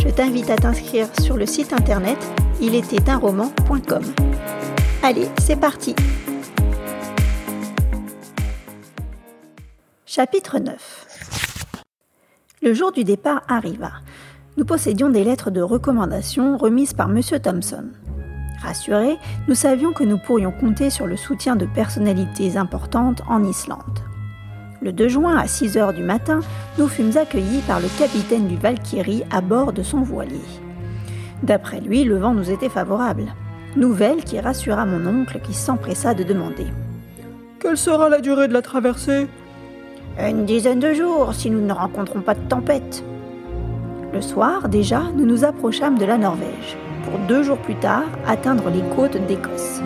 je t'invite à t'inscrire sur le site internet roman.com. Allez, c'est parti Chapitre 9 Le jour du départ arriva. Nous possédions des lettres de recommandation remises par M. Thompson. Rassurés, nous savions que nous pourrions compter sur le soutien de personnalités importantes en Islande. Le 2 juin à 6 heures du matin, nous fûmes accueillis par le capitaine du Valkyrie à bord de son voilier. D'après lui, le vent nous était favorable. Nouvelle qui rassura mon oncle qui s'empressa de demander Quelle sera la durée de la traversée? Une dizaine de jours si nous ne rencontrons pas de tempête. Le soir, déjà, nous nous approchâmes de la Norvège pour deux jours plus tard atteindre les côtes d'Écosse.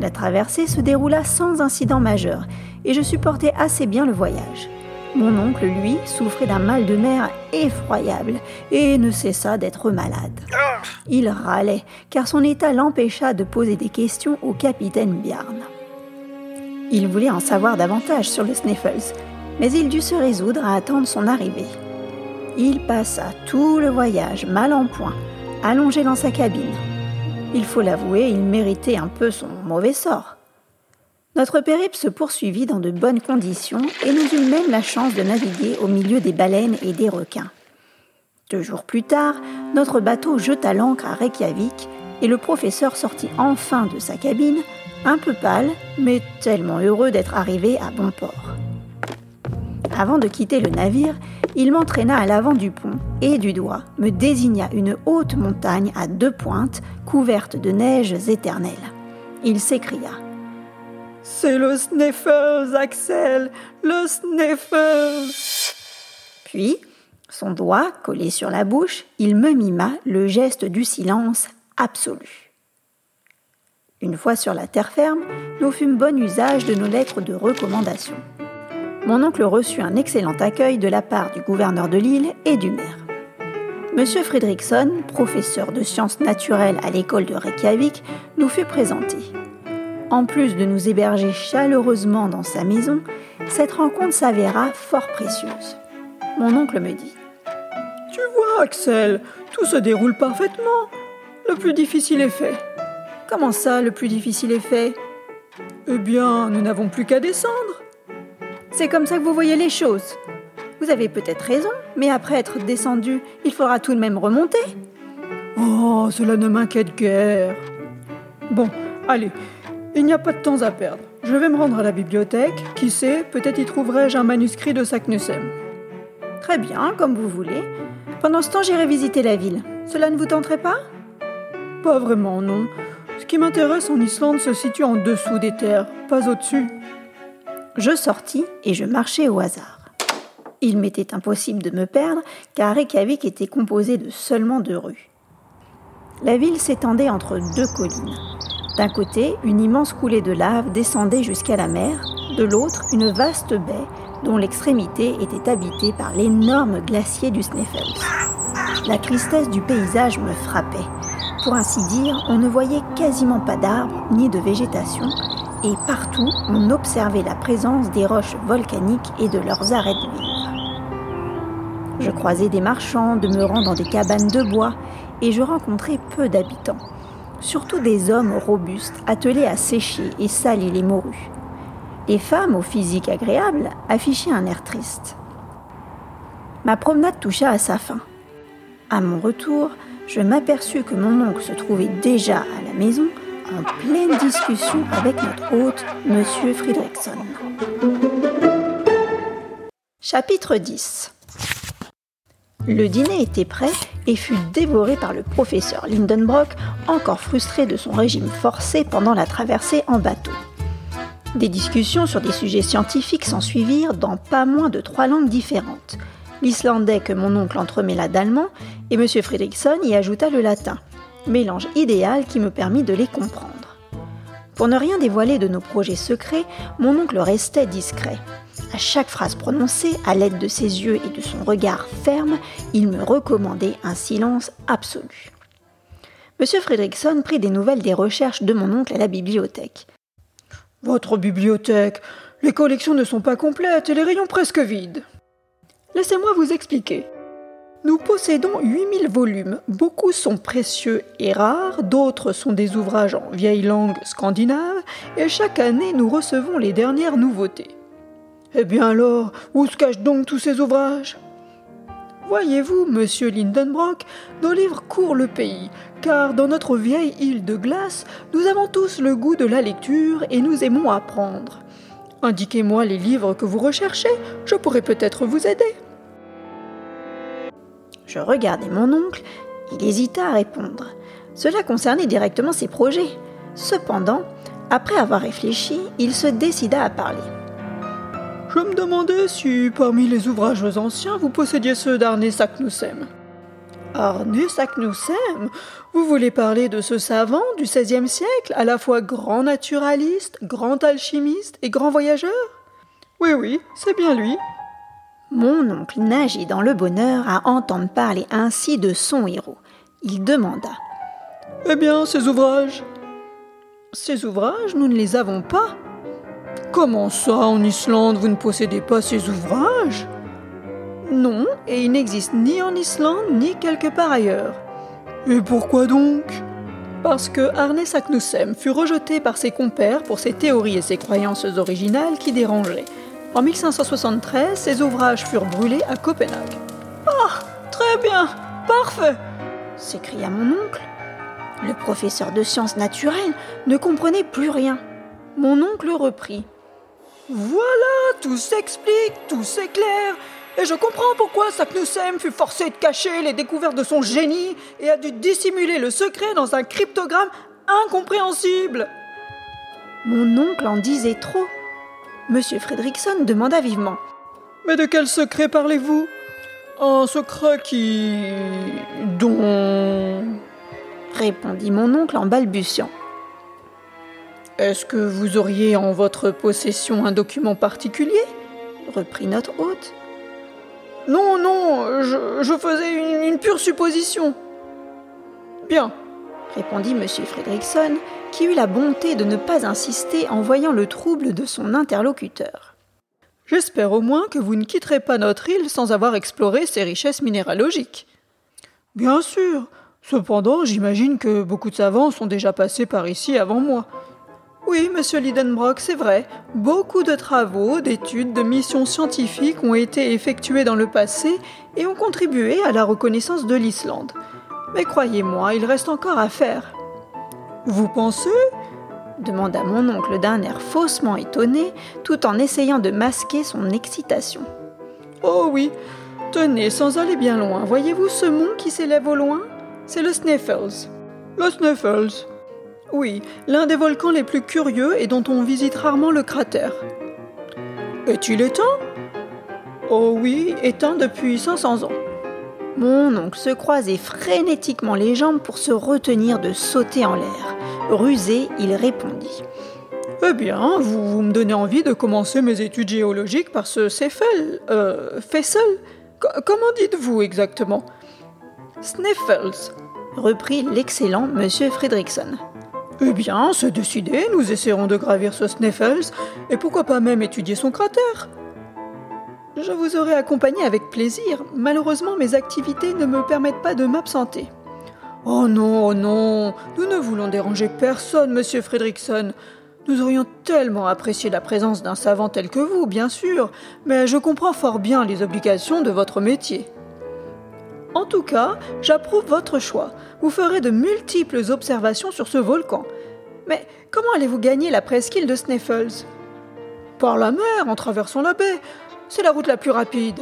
La traversée se déroula sans incident majeur et je supportais assez bien le voyage. Mon oncle, lui, souffrait d'un mal de mer effroyable et ne cessa d'être malade. Il râlait car son état l'empêcha de poser des questions au capitaine Bjarn. Il voulait en savoir davantage sur le Sniffles, mais il dut se résoudre à attendre son arrivée. Il passa tout le voyage mal en point, allongé dans sa cabine. Il faut l'avouer, il méritait un peu son mauvais sort. Notre périple se poursuivit dans de bonnes conditions et nous eûmes même la chance de naviguer au milieu des baleines et des requins. Deux jours plus tard, notre bateau jeta l'ancre à Reykjavik et le professeur sortit enfin de sa cabine, un peu pâle, mais tellement heureux d'être arrivé à bon port. Avant de quitter le navire, il m'entraîna à l'avant du pont et du doigt me désigna une haute montagne à deux pointes couverte de neiges éternelles. Il s'écria C'est le Sniffles, Axel Le Sniffles Puis, son doigt collé sur la bouche, il me mima le geste du silence absolu. Une fois sur la terre ferme, nous fûmes bon usage de nos lettres de recommandation mon oncle reçut un excellent accueil de la part du gouverneur de l'île et du maire. Monsieur Fredrickson, professeur de sciences naturelles à l'école de Reykjavik, nous fut présenté. En plus de nous héberger chaleureusement dans sa maison, cette rencontre s'avéra fort précieuse. Mon oncle me dit Tu vois, Axel, tout se déroule parfaitement. Le plus difficile est fait. Comment ça, le plus difficile est fait? Eh bien, nous n'avons plus qu'à descendre. C'est comme ça que vous voyez les choses. Vous avez peut-être raison, mais après être descendu, il faudra tout de même remonter. Oh, cela ne m'inquiète guère. Bon, allez, il n'y a pas de temps à perdre. Je vais me rendre à la bibliothèque. Qui sait, peut-être y trouverai-je un manuscrit de Saknussemm. Très bien, comme vous voulez. Pendant ce temps, j'irai visiter la ville. Cela ne vous tenterait pas? Pas vraiment, non. Ce qui m'intéresse en Islande se situe en dessous des terres, pas au-dessus. Je sortis et je marchai au hasard. Il m'était impossible de me perdre car Reykjavik était composé de seulement deux rues. La ville s'étendait entre deux collines. D'un côté, une immense coulée de lave descendait jusqu'à la mer, de l'autre, une vaste baie dont l'extrémité était habitée par l'énorme glacier du Sneffels. La tristesse du paysage me frappait. Pour ainsi dire, on ne voyait quasiment pas d'arbres ni de végétation, et partout on observait la présence des roches volcaniques et de leurs arrêts de vivre. Je croisais des marchands demeurant dans des cabanes de bois et je rencontrais peu d'habitants, surtout des hommes robustes attelés à sécher et saler les morues. Les femmes au physique agréable affichaient un air triste. Ma promenade toucha à sa fin. À mon retour, je m'aperçus que mon oncle se trouvait déjà à la maison en pleine discussion avec notre hôte, Monsieur Friedrichson. Chapitre 10 Le dîner était prêt et fut dévoré par le professeur Lindenbrock, encore frustré de son régime forcé pendant la traversée en bateau. Des discussions sur des sujets scientifiques s'ensuivirent dans pas moins de trois langues différentes l'islandais que mon oncle entremêla d'allemand, et M. Fredrickson y ajouta le latin, mélange idéal qui me permit de les comprendre. Pour ne rien dévoiler de nos projets secrets, mon oncle restait discret. À chaque phrase prononcée, à l'aide de ses yeux et de son regard ferme, il me recommandait un silence absolu. Monsieur Fredrickson prit des nouvelles des recherches de mon oncle à la bibliothèque. Votre bibliothèque Les collections ne sont pas complètes et les rayons presque vides. Laissez-moi vous expliquer. Nous possédons 8000 volumes. Beaucoup sont précieux et rares, d'autres sont des ouvrages en vieille langue scandinave, et chaque année nous recevons les dernières nouveautés. Eh bien alors, où se cachent donc tous ces ouvrages? Voyez-vous, monsieur Lindenbrock, nos livres courent le pays, car dans notre vieille île de glace, nous avons tous le goût de la lecture et nous aimons apprendre. Indiquez-moi les livres que vous recherchez, je pourrais peut-être vous aider. Je regardai mon oncle, il hésita à répondre. Cela concernait directement ses projets. Cependant, après avoir réfléchi, il se décida à parler. Je me demandais si, parmi les ouvrages anciens, vous possédiez ceux d'Arné Saknussemm. Arné Saknussemm? Vous voulez parler de ce savant du XVIe siècle, à la fois grand naturaliste, grand alchimiste et grand voyageur? Oui, oui, c'est bien lui. Mon oncle nageait dans le bonheur à entendre parler ainsi de son héros. Il demanda. Eh bien, ces ouvrages? Ces ouvrages, nous ne les avons pas. Comment ça, en Islande, vous ne possédez pas ces ouvrages? Non, et ils n'existent ni en Islande ni quelque part ailleurs. Et pourquoi donc? Parce que Arne Saknussemm fut rejeté par ses compères pour ses théories et ses croyances originales qui dérangeaient. En 1573, ses ouvrages furent brûlés à Copenhague. Ah, très bien, parfait s'écria mon oncle. Le professeur de sciences naturelles ne comprenait plus rien. Mon oncle reprit. Voilà, tout s'explique, tout s'éclaire. Et je comprends pourquoi Saknussemm fut forcé de cacher les découvertes de son génie et a dû dissimuler le secret dans un cryptogramme incompréhensible. Mon oncle en disait trop. Monsieur Fredrickson demanda vivement. Mais de quel secret parlez-vous? Un secret qui. dont. répondit mon oncle en balbutiant. Est-ce que vous auriez en votre possession un document particulier? Reprit notre hôte. Non, non, je, faisais une, pure supposition. Bien, répondit M. Fredrickson, qui eut la bonté de ne pas insister en voyant le trouble de son interlocuteur. J'espère au moins que vous ne quitterez pas notre île sans avoir exploré ses richesses minéralogiques. Bien sûr. Cependant, j'imagine que beaucoup de savants sont déjà passés par ici avant moi. Oui, monsieur Lidenbrock, c'est vrai. Beaucoup de travaux, d'études, de missions scientifiques ont été effectués dans le passé et ont contribué à la reconnaissance de l'Islande. Mais croyez-moi, il reste encore à faire. Vous pensez? demanda mon oncle d'un air faussement étonné, tout en essayant de masquer son excitation. Oh oui, tenez, sans aller bien loin, voyez-vous ce mont qui s'élève au loin? C'est le Sniffles. Le Sniffles oui, l'un des volcans les plus curieux et dont on visite rarement le cratère. Est-il éteint? Oh oui, éteint depuis 500 ans. Mon oncle se croisait frénétiquement les jambes pour se retenir de sauter en l'air. Rusé, il répondit. Eh bien, vous, me donnez envie de commencer mes études géologiques par ce Céphel. Euh, Fessel Comment dites-vous exactement? Sniffles, reprit l'excellent monsieur Fredrickson. Eh bien, c'est décidé, nous essaierons de gravir ce Sniffles, et pourquoi pas même étudier son cratère Je vous aurais accompagné avec plaisir. Malheureusement, mes activités ne me permettent pas de m'absenter. Oh non, oh non, nous ne voulons déranger personne, monsieur Fredrickson. Nous aurions tellement apprécié la présence d'un savant tel que vous, bien sûr, mais je comprends fort bien les obligations de votre métier. En tout cas, j'approuve votre choix. Vous ferez de multiples observations sur ce volcan. Mais comment allez-vous gagner la presqu'île de Sniffles Par la mer, en traversant la baie. C'est la route la plus rapide.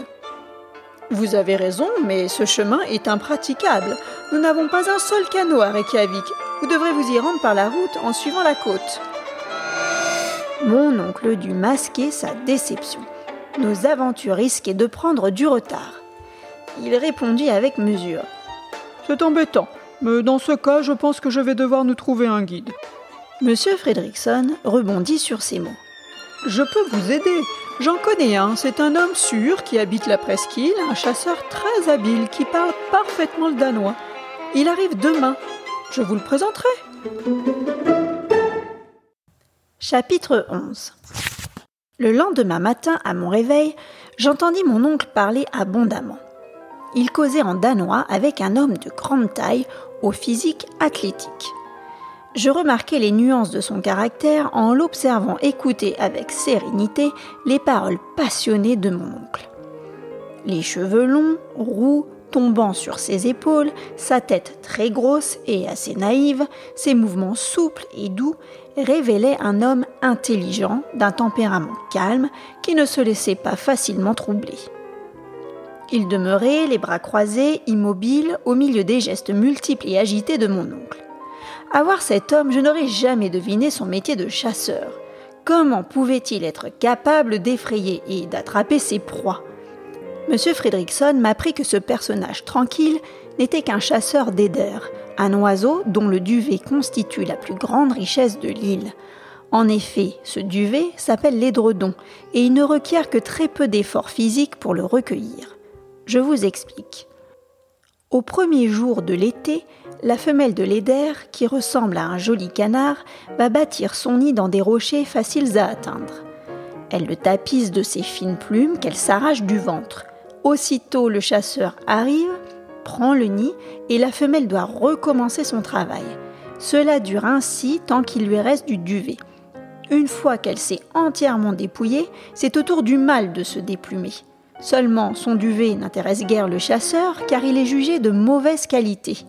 Vous avez raison, mais ce chemin est impraticable. Nous n'avons pas un seul canot à Reykjavik. Vous devrez vous y rendre par la route en suivant la côte. Mon oncle dut masquer sa déception. Nos aventures risquaient de prendre du retard il répondit avec mesure. C'est embêtant, mais dans ce cas, je pense que je vais devoir nous trouver un guide. Monsieur Fredrickson rebondit sur ces mots. Je peux vous aider. J'en connais un. C'est un homme sûr qui habite la presqu'île, un chasseur très habile qui parle parfaitement le danois. Il arrive demain. Je vous le présenterai. Chapitre 11 Le lendemain matin, à mon réveil, j'entendis mon oncle parler abondamment. Il causait en danois avec un homme de grande taille, au physique athlétique je remarquai les nuances de son caractère en l'observant écouter avec sérénité les paroles passionnées de mon oncle. Les cheveux longs, roux, tombant sur ses épaules, sa tête très grosse et assez naïve, ses mouvements souples et doux révélaient un homme intelligent, d'un tempérament calme, qui ne se laissait pas facilement troubler. Il demeurait, les bras croisés, immobile, au milieu des gestes multiples et agités de mon oncle. À voir cet homme, je n'aurais jamais deviné son métier de chasseur. Comment pouvait-il être capable d'effrayer et d'attraper ses proies? Monsieur Fredrickson m'apprit que ce personnage tranquille n'était qu'un chasseur d'eider, un oiseau dont le duvet constitue la plus grande richesse de l'île. En effet, ce duvet s'appelle l'édredon et il ne requiert que très peu d'efforts physiques pour le recueillir. Je vous explique. Au premier jour de l'été, la femelle de l'eider, qui ressemble à un joli canard, va bâtir son nid dans des rochers faciles à atteindre. Elle le tapisse de ses fines plumes qu'elle s'arrache du ventre. Aussitôt le chasseur arrive, prend le nid et la femelle doit recommencer son travail. Cela dure ainsi tant qu'il lui reste du duvet. Une fois qu'elle s'est entièrement dépouillée, c'est au tour du mâle de se déplumer. Seulement, son duvet n'intéresse guère le chasseur car il est jugé de mauvaise qualité.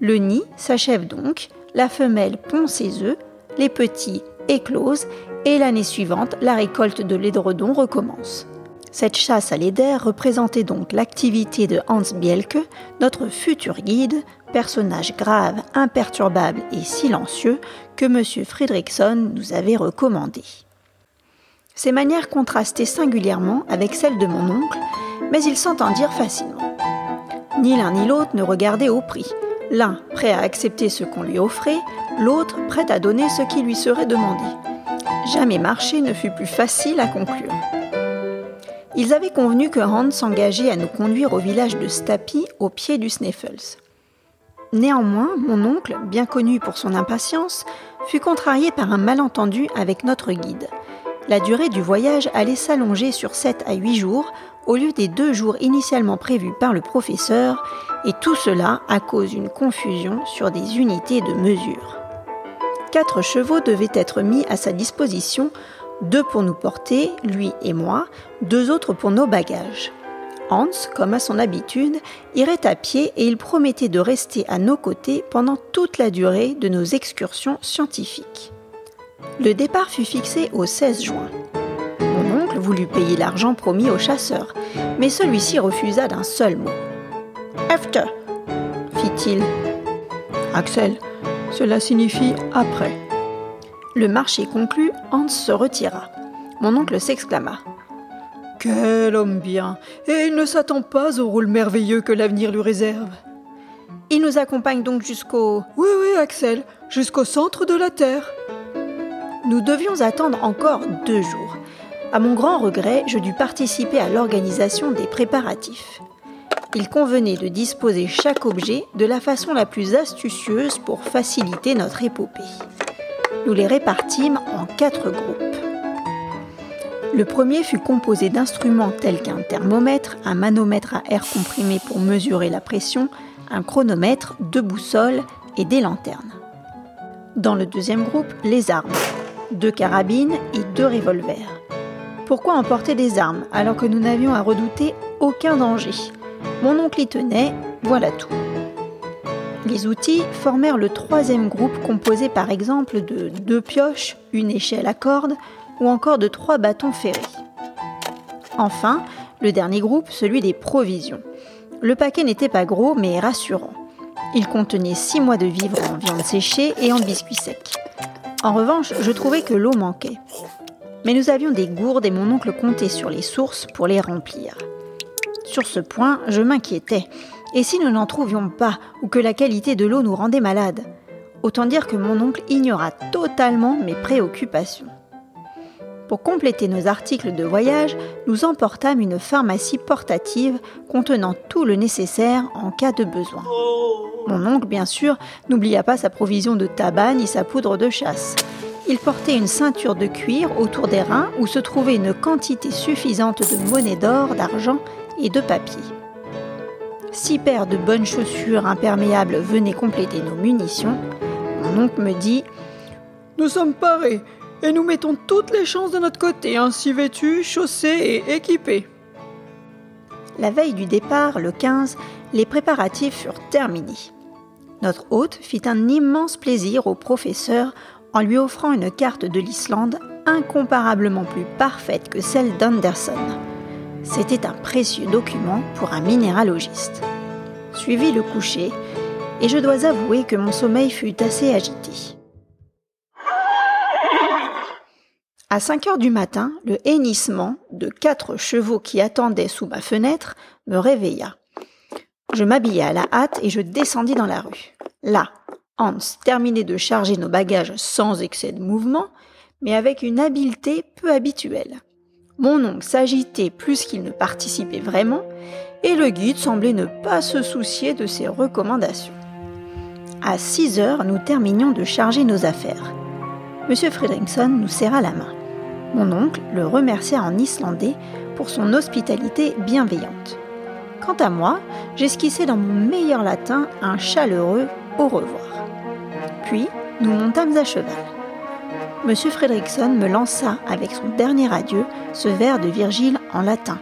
Le nid s'achève donc, la femelle pond ses œufs, les petits éclosent et l'année suivante, la récolte de l'édredon recommence. Cette chasse à l'eider représentait donc l'activité de Hans Bielke, notre futur guide, personnage grave, imperturbable et silencieux que M. Fredrickson nous avait recommandé. Ses manières contrastaient singulièrement avec celles de mon oncle, mais ils s'entendirent facilement. Ni l'un ni l'autre ne regardaient au prix, l'un prêt à accepter ce qu'on lui offrait, l'autre prêt à donner ce qui lui serait demandé. Jamais marché ne fut plus facile à conclure. Ils avaient convenu que Hans s'engageait à nous conduire au village de Stapi, au pied du Sneffels. Néanmoins, mon oncle, bien connu pour son impatience, fut contrarié par un malentendu avec notre guide. La durée du voyage allait s'allonger sur 7 à 8 jours au lieu des deux jours initialement prévus par le professeur, et tout cela à cause d'une confusion sur des unités de mesure. Quatre chevaux devaient être mis à sa disposition, deux pour nous porter, lui et moi, deux autres pour nos bagages. Hans, comme à son habitude, irait à pied et il promettait de rester à nos côtés pendant toute la durée de nos excursions scientifiques. Le départ fut fixé au 16 juin. Mon oncle voulut payer l'argent promis au chasseur, mais celui-ci refusa d'un seul mot. After, fit-il. Axel, cela signifie après. Le marché conclu, Hans se retira. Mon oncle s'exclama. Quel homme bien Et il ne s'attend pas au rôle merveilleux que l'avenir lui réserve. Il nous accompagne donc jusqu'au... Oui, oui, Axel, jusqu'au centre de la Terre. Nous devions attendre encore deux jours. À mon grand regret, je dus participer à l'organisation des préparatifs. Il convenait de disposer chaque objet de la façon la plus astucieuse pour faciliter notre épopée. Nous les répartîmes en quatre groupes. Le premier fut composé d'instruments tels qu'un thermomètre, un manomètre à air comprimé pour mesurer la pression, un chronomètre, deux boussoles et des lanternes. Dans le deuxième groupe, les armes, deux carabines et deux revolvers. Pourquoi emporter des armes alors que nous n'avions à redouter aucun danger? Mon oncle y tenait, voilà tout. Les outils formèrent le troisième groupe composé par exemple de deux pioches, une échelle à cordes ou encore de trois bâtons ferrés. Enfin, le dernier groupe, celui des provisions. Le paquet n'était pas gros mais rassurant. Il contenait six mois de vivres en viande séchée et en biscuits secs. En revanche, je trouvais que l'eau manquait mais nous avions des gourdes et mon oncle comptait sur les sources pour les remplir. Sur ce point, je m'inquiétais. Et si nous n'en trouvions pas, ou que la qualité de l'eau nous rendait malades? Autant dire que mon oncle ignora totalement mes préoccupations. Pour compléter nos articles de voyage, nous emportâmes une pharmacie portative contenant tout le nécessaire en cas de besoin. Mon oncle, bien sûr, n'oublia pas sa provision de tabac ni sa poudre de chasse. Il portait une ceinture de cuir autour des reins où se trouvait une quantité suffisante de monnaie d'or, d'argent de papier. Six paires de bonnes chaussures imperméables venaient compléter nos munitions. Mon oncle me dit Nous sommes parés et nous mettons toutes les chances de notre côté, ainsi vêtus, chaussés et équipés. La veille du départ, le 15, les préparatifs furent terminés. Notre hôte fit un immense plaisir au professeur en lui offrant une carte de l'Islande incomparablement plus parfaite que celle d'Anderson. C'était un précieux document pour un minéralogiste. Suivit le coucher, et je dois avouer que mon sommeil fut assez agité. À 5 heures du matin, le hennissement de quatre chevaux qui attendaient sous ma fenêtre me réveilla. Je m'habillai à la hâte et je descendis dans la rue. Là, Hans terminait de charger nos bagages sans excès de mouvement, mais avec une habileté peu habituelle. Mon oncle s'agitait plus qu'il ne participait vraiment, et le guide semblait ne pas se soucier de ses recommandations. À 6 heures, nous terminions de charger nos affaires. Monsieur Fredrickson nous serra la main. Mon oncle le remercia en islandais pour son hospitalité bienveillante. Quant à moi, j'esquissais dans mon meilleur latin un chaleureux au revoir. Puis, nous montâmes à cheval. Monsieur Fredrickson me lança avec son dernier adieu ce vers de Virgile en latin.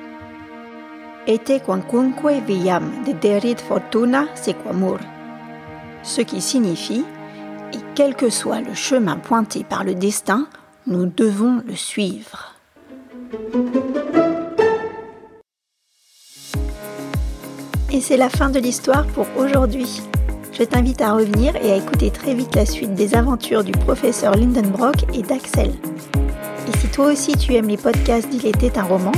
Ete quanquunque viam dederit fortuna sequamur. Ce qui signifie Et quel que soit le chemin pointé par le destin, nous devons le suivre. Et c'est la fin de l'histoire pour aujourd'hui. Je t'invite à revenir et à écouter très vite la suite des aventures du professeur Lindenbrock et d'Axel. Et si toi aussi tu aimes les podcasts d'Il était un roman,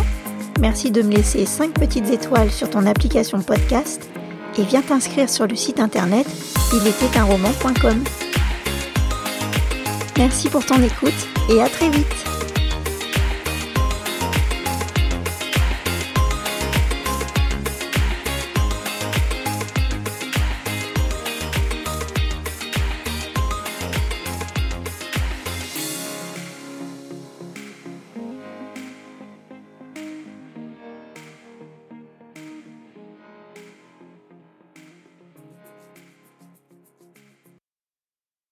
merci de me laisser 5 petites étoiles sur ton application podcast et viens t'inscrire sur le site internet ilétaitunroman.com. Merci pour ton écoute et à très vite